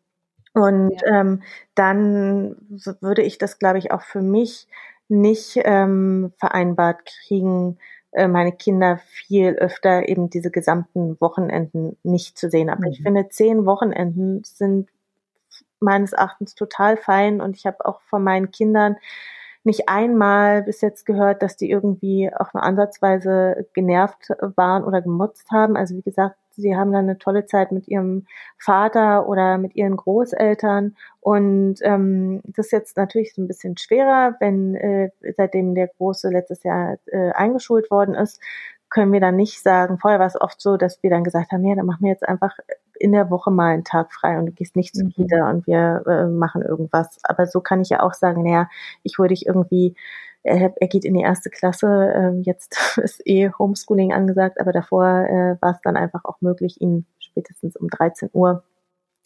Und ja. ähm, dann würde ich das, glaube ich, auch für mich nicht ähm, vereinbart kriegen, meine Kinder viel öfter eben diese gesamten Wochenenden nicht zu sehen. Aber mhm. ich finde, zehn Wochenenden sind meines Erachtens total fein und ich habe auch von meinen Kindern nicht einmal bis jetzt gehört, dass die irgendwie auch nur ansatzweise genervt waren oder gemotzt haben. Also wie gesagt, sie haben dann eine tolle Zeit mit ihrem Vater oder mit ihren Großeltern. Und ähm, das ist jetzt natürlich so ein bisschen schwerer, wenn äh, seitdem der Große letztes Jahr äh, eingeschult worden ist, können wir dann nicht sagen, vorher war es oft so, dass wir dann gesagt haben, ja, dann machen wir jetzt einfach in der Woche mal einen Tag frei und du gehst nicht zu Kita mhm. und wir äh, machen irgendwas. Aber so kann ich ja auch sagen, naja, ich hole dich irgendwie, er, er geht in die erste Klasse, äh, jetzt (laughs) ist eh Homeschooling angesagt, aber davor äh, war es dann einfach auch möglich, ihn spätestens um 13 Uhr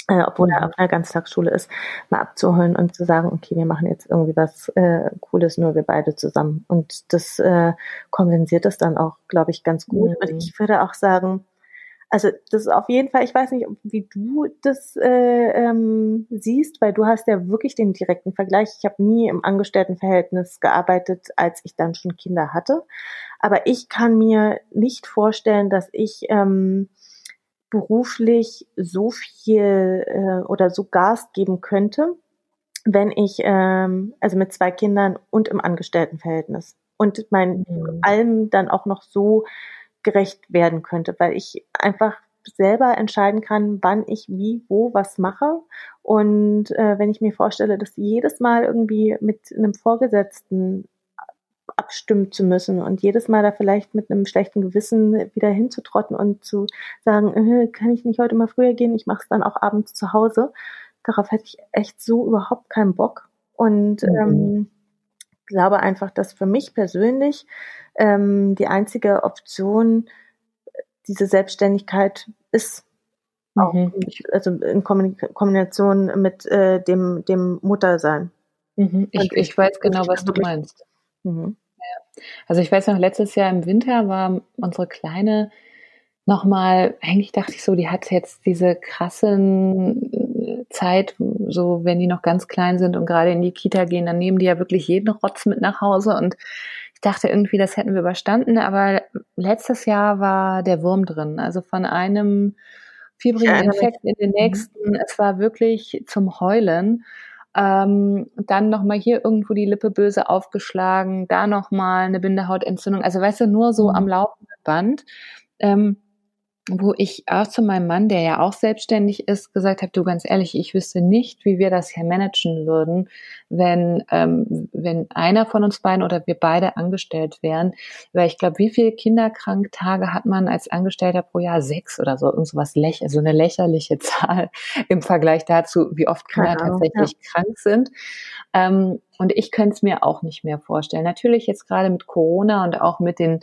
äh, obwohl er auf einer Ganztagsschule ist, mal abzuholen und zu sagen, okay, wir machen jetzt irgendwie was äh, Cooles, nur wir beide zusammen. Und das äh, kompensiert es dann auch, glaube ich, ganz gut. Mhm. Und ich würde auch sagen, also das ist auf jeden Fall, ich weiß nicht, wie du das äh, ähm, siehst, weil du hast ja wirklich den direkten Vergleich. Ich habe nie im Angestelltenverhältnis gearbeitet, als ich dann schon Kinder hatte. Aber ich kann mir nicht vorstellen, dass ich ähm, beruflich so viel äh, oder so Gas geben könnte, wenn ich ähm, also mit zwei Kindern und im Angestelltenverhältnis und mein Mhm. allem dann auch noch so gerecht werden könnte, weil ich einfach selber entscheiden kann, wann ich wie, wo was mache. Und äh, wenn ich mir vorstelle, dass jedes Mal irgendwie mit einem Vorgesetzten abstimmen zu müssen und jedes Mal da vielleicht mit einem schlechten Gewissen wieder hinzutrotten und zu sagen, äh, kann ich nicht heute mal früher gehen, ich mache es dann auch abends zu Hause. Darauf hätte ich echt so überhaupt keinen Bock. Und Mhm. ähm, glaube einfach, dass für mich persönlich ähm, die einzige Option diese Selbstständigkeit ist. Auch, Mhm. also in Kombination mit äh, dem, dem Muttersein. Mhm. Ich, Und ich weiß genau, ich was du meinst. Mhm. Also ich weiß noch, letztes Jahr im Winter war unsere Kleine nochmal, eigentlich dachte ich so, die hat jetzt diese krassen äh, Zeit, so wenn die noch ganz klein sind und gerade in die Kita gehen, dann nehmen die ja wirklich jeden Rotz mit nach Hause und ich dachte irgendwie, das hätten wir überstanden, aber letztes Jahr war der Wurm drin, also von einem fiebrigen. Infekt in den nächsten, es war wirklich zum Heulen. Ähm, dann nochmal hier irgendwo die Lippe böse aufgeschlagen, da nochmal eine Bindehautentzündung. Also weißt du, nur so Mhm. am laufenden Band. Ähm, wo ich auch zu meinem Mann, der ja auch selbstständig ist, gesagt habe, du ganz ehrlich, ich wüsste nicht, wie wir das hier managen würden, wenn, ähm, wenn einer von uns beiden oder wir beide angestellt wären. Weil ich glaube, wie viele Kinderkranktage hat man als Angestellter pro Jahr? Sechs oder so, irgend sowas läch so eine lächerliche (laughs) Zahl im Vergleich dazu, wie oft Kinder Ahnung, tatsächlich krank sind. Ähm, und ich könnte es mir auch nicht mehr vorstellen. Natürlich jetzt gerade mit Corona und auch mit den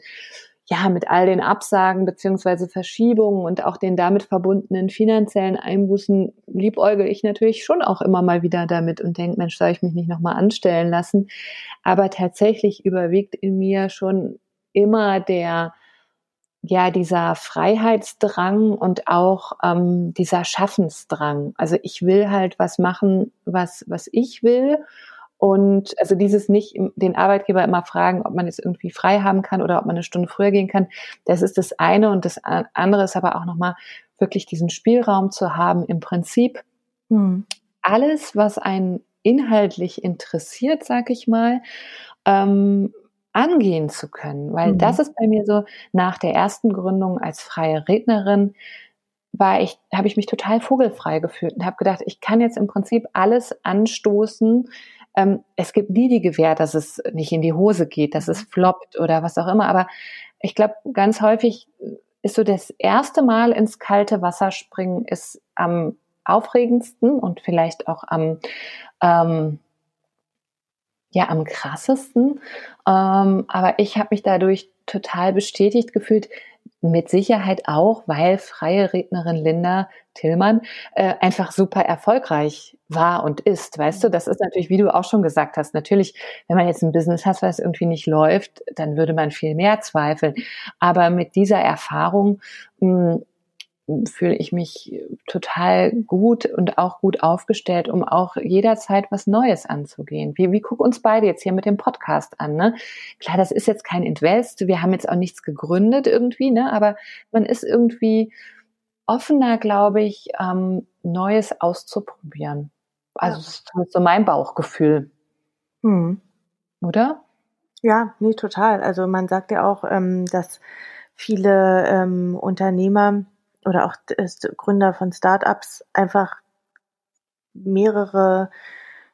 ja, mit all den Absagen beziehungsweise Verschiebungen und auch den damit verbundenen finanziellen Einbußen liebäugel ich natürlich schon auch immer mal wieder damit und denke, Mensch, soll ich mich nicht nochmal anstellen lassen? Aber tatsächlich überwiegt in mir schon immer der, ja, dieser Freiheitsdrang und auch ähm, dieser Schaffensdrang. Also ich will halt was machen, was, was ich will und also dieses nicht den Arbeitgeber immer fragen, ob man jetzt irgendwie frei haben kann oder ob man eine Stunde früher gehen kann, das ist das eine. Und das andere ist aber auch nochmal wirklich diesen Spielraum zu haben, im Prinzip Mhm. alles, was einen inhaltlich interessiert, sag ich mal, ähm, angehen zu können. Weil Mhm. das ist bei mir so, nach der ersten Gründung als freie Rednerin, war ich, habe ich mich total vogelfrei gefühlt und habe gedacht, ich kann jetzt im Prinzip alles anstoßen, ähm, es gibt nie die Gewähr, dass es nicht in die Hose geht, dass es floppt oder was auch immer. Aber ich glaube, ganz häufig ist so das erste Mal ins kalte Wasser springen ist am aufregendsten und vielleicht auch am ähm, ja am krassesten. Ähm, aber ich habe mich dadurch total bestätigt gefühlt, mit Sicherheit auch, weil freie Rednerin Linda Tillmann äh, einfach super erfolgreich war und ist. Weißt du, das ist natürlich, wie du auch schon gesagt hast, natürlich, wenn man jetzt ein Business hat, was irgendwie nicht läuft, dann würde man viel mehr zweifeln. Aber mit dieser Erfahrung mh, fühle ich mich total gut und auch gut aufgestellt, um auch jederzeit was Neues anzugehen. Wie, wie guck uns beide jetzt hier mit dem Podcast an, ne? Klar, das ist jetzt kein Invest, wir haben jetzt auch nichts gegründet irgendwie, ne? Aber man ist irgendwie offener, glaube ich, ähm, Neues auszuprobieren. Also das ist so mein Bauchgefühl, Mhm. oder? Ja, nee, total. Also man sagt ja auch, ähm, dass viele ähm, Unternehmer oder auch äh, Gründer von Startups einfach mehrere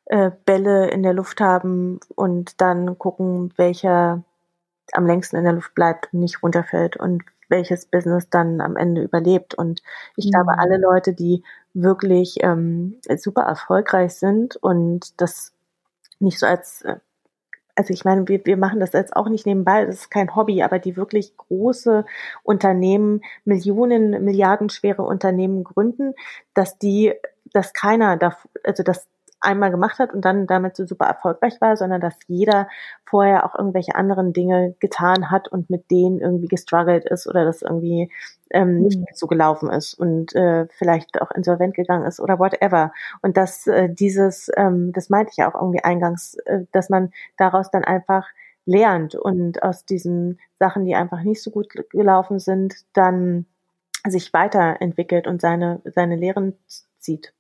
äh, Bälle in der Luft haben und dann gucken, welcher am längsten in der Luft bleibt und nicht runterfällt und welches Business dann am Ende überlebt. Und ich Mhm. glaube, alle Leute, die wirklich ähm, super erfolgreich sind und das nicht so als äh, also ich meine, wir, wir machen das jetzt auch nicht nebenbei, das ist kein Hobby, aber die wirklich große Unternehmen, Millionen, Milliarden schwere Unternehmen gründen, dass die dass keiner da, also das einmal gemacht hat und dann damit so super erfolgreich war, sondern dass jeder vorher auch irgendwelche anderen Dinge getan hat und mit denen irgendwie gestruggelt ist oder das irgendwie ähm, nicht mhm. so gelaufen ist und äh, vielleicht auch insolvent gegangen ist oder whatever. Und dass äh, dieses, ähm, das meinte ich ja auch irgendwie eingangs, äh, dass man daraus dann einfach lernt und aus diesen Sachen, die einfach nicht so gut gelaufen sind, dann sich weiterentwickelt und seine, seine Lehren zieht.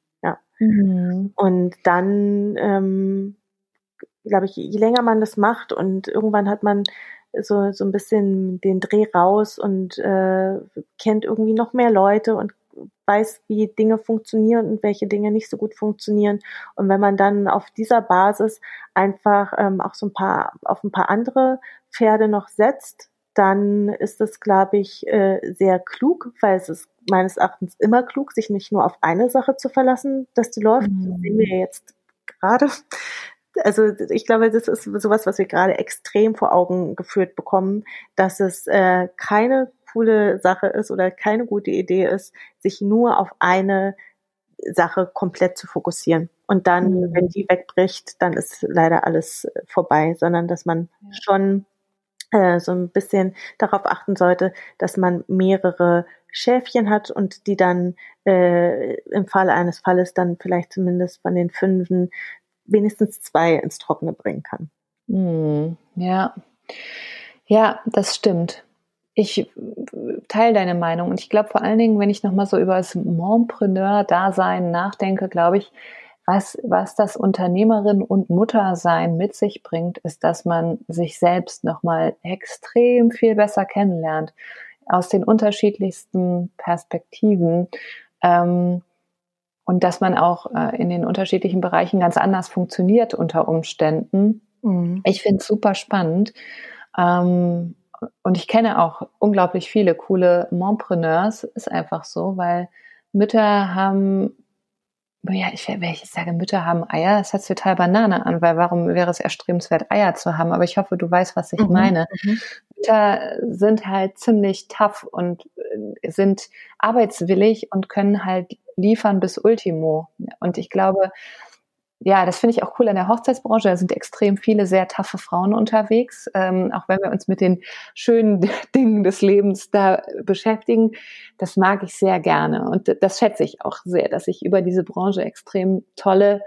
Mhm. Und dann, ähm, glaube ich, je länger man das macht und irgendwann hat man so, so ein bisschen den Dreh raus und äh, kennt irgendwie noch mehr Leute und weiß, wie Dinge funktionieren und welche Dinge nicht so gut funktionieren. Und wenn man dann auf dieser Basis einfach ähm, auch so ein paar auf ein paar andere Pferde noch setzt, dann ist es, glaube ich, äh, sehr klug, weil es ist meines Erachtens immer klug, sich nicht nur auf eine Sache zu verlassen, dass die läuft. Mhm. Das sehen wir jetzt gerade. Also ich glaube, das ist sowas, was wir gerade extrem vor Augen geführt bekommen, dass es äh, keine coole Sache ist oder keine gute Idee ist, sich nur auf eine Sache komplett zu fokussieren. Und dann, mhm. wenn die wegbricht, dann ist leider alles vorbei, sondern dass man ja. schon äh, so ein bisschen darauf achten sollte, dass man mehrere Schäfchen hat und die dann äh, im Falle eines Falles dann vielleicht zumindest von den fünfen wenigstens zwei ins Trockene bringen kann. Mhm. Ja. Ja, das stimmt ich teile deine Meinung und ich glaube vor allen Dingen, wenn ich nochmal so über das Mompreneur-Dasein nachdenke, glaube ich, was, was das Unternehmerin und Muttersein mit sich bringt, ist, dass man sich selbst nochmal extrem viel besser kennenlernt, aus den unterschiedlichsten Perspektiven. Ähm, und dass man auch äh, in den unterschiedlichen Bereichen ganz anders funktioniert unter Umständen. Mhm. Ich finde es super spannend. Ähm, und ich kenne auch unglaublich viele coole Mompreneurs, ist einfach so, weil Mütter haben, ja, ich, wenn ich jetzt sage, Mütter haben Eier, das hört sich total Banane an, weil warum wäre es erstrebenswert, Eier zu haben? Aber ich hoffe, du weißt, was ich mhm, meine. Mhm. Mütter sind halt ziemlich tough und äh, sind arbeitswillig und können halt liefern bis Ultimo. Und ich glaube, ja, das finde ich auch cool an der Hochzeitsbranche. Da sind extrem viele sehr taffe Frauen unterwegs. Ähm, auch wenn wir uns mit den schönen (laughs) Dingen des Lebens da beschäftigen, das mag ich sehr gerne. Und das schätze ich auch sehr, dass ich über diese Branche extrem tolle,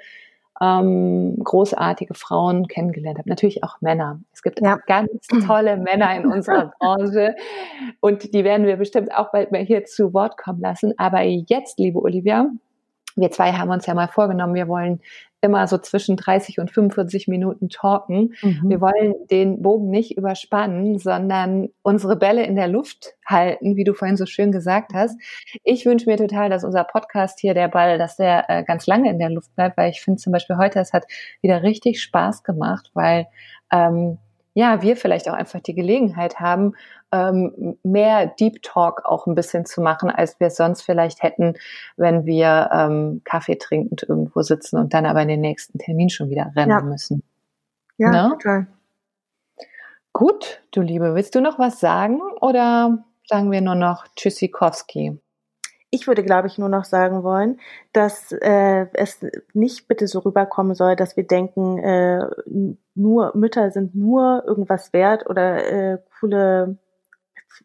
ähm, großartige Frauen kennengelernt habe. Natürlich auch Männer. Es gibt ja. ganz (clears throat) tolle Männer in unserer (laughs) Branche. Und die werden wir bestimmt auch bald mal hier zu Wort kommen lassen. Aber jetzt, liebe Olivia, wir zwei haben uns ja mal vorgenommen, wir wollen immer so zwischen 30 und 45 Minuten talken. Mhm. Wir wollen den Bogen nicht überspannen, sondern unsere Bälle in der Luft halten, wie du vorhin so schön gesagt hast. Ich wünsche mir total, dass unser Podcast hier, der Ball, dass der äh, ganz lange in der Luft bleibt, weil ich finde zum Beispiel heute, es hat wieder richtig Spaß gemacht, weil ähm, ja, wir vielleicht auch einfach die Gelegenheit haben, ähm, mehr Deep Talk auch ein bisschen zu machen, als wir es sonst vielleicht hätten, wenn wir ähm, Kaffee trinkend irgendwo sitzen und dann aber in den nächsten Termin schon wieder rennen ja. müssen. Ja, ne? total. Gut, du Liebe, willst du noch was sagen oder sagen wir nur noch Tschüssikowski? Ich würde, glaube ich, nur noch sagen wollen, dass äh, es nicht bitte so rüberkommen soll, dass wir denken, äh, nur Mütter sind nur irgendwas wert oder äh, coole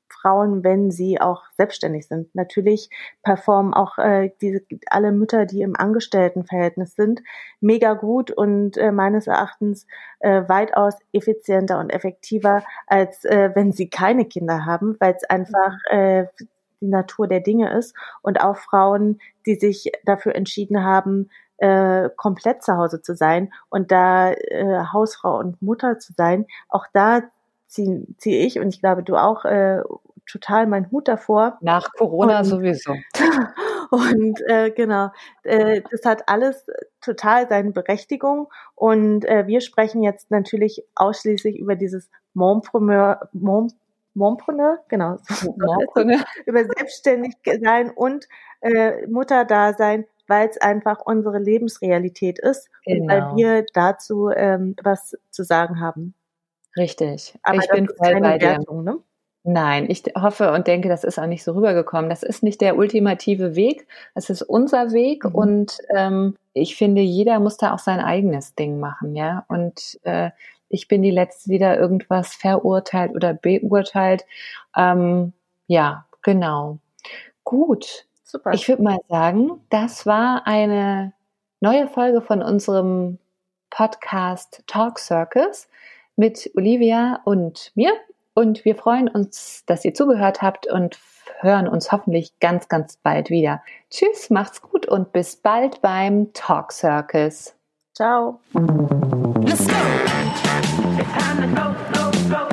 Frauen, wenn sie auch selbstständig sind. Natürlich performen auch äh, diese alle Mütter, die im Angestelltenverhältnis sind, mega gut und äh, meines Erachtens äh, weitaus effizienter und effektiver, als äh, wenn sie keine Kinder haben, weil es einfach mhm. äh, die Natur der Dinge ist und auch Frauen, die sich dafür entschieden haben, äh, komplett zu Hause zu sein und da äh, Hausfrau und Mutter zu sein, auch da ziehe zieh ich und ich glaube du auch äh, total meinen Hut davor. Nach Corona und, sowieso. (laughs) Und äh, genau, äh, das hat alles total seine Berechtigung. Und äh, wir sprechen jetzt natürlich ausschließlich über dieses Mompreneur, Mom, Mompreneur, genau, Mompreneur. (laughs) über selbstständig sein und äh, Mutterdasein, weil es einfach unsere Lebensrealität ist genau. und weil genau. wir dazu ähm, was zu sagen haben. Richtig. Aber ich bin voll bei dir. Ne? Nein, ich hoffe und denke, das ist auch nicht so rübergekommen. Das ist nicht der ultimative Weg. Es ist unser Weg mhm. und ähm, ich finde, jeder muss da auch sein eigenes Ding machen, ja. Und äh, ich bin die Letzte, die da irgendwas verurteilt oder beurteilt. Ähm, ja, genau. Gut. Super. Ich würde mal sagen, das war eine neue Folge von unserem Podcast Talk Circus mit Olivia und mir. Und wir freuen uns, dass ihr zugehört habt und hören uns hoffentlich ganz, ganz bald wieder. Tschüss, macht's gut und bis bald beim Talk Circus. Ciao. Let's go. It's time to go, go, go.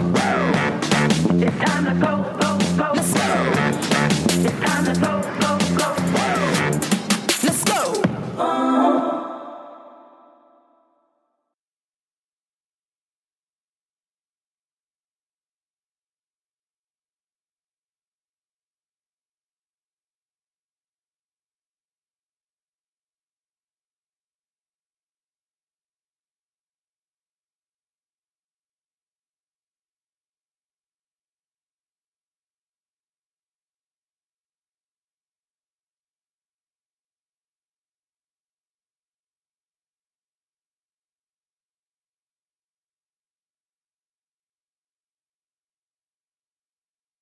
It's time to go.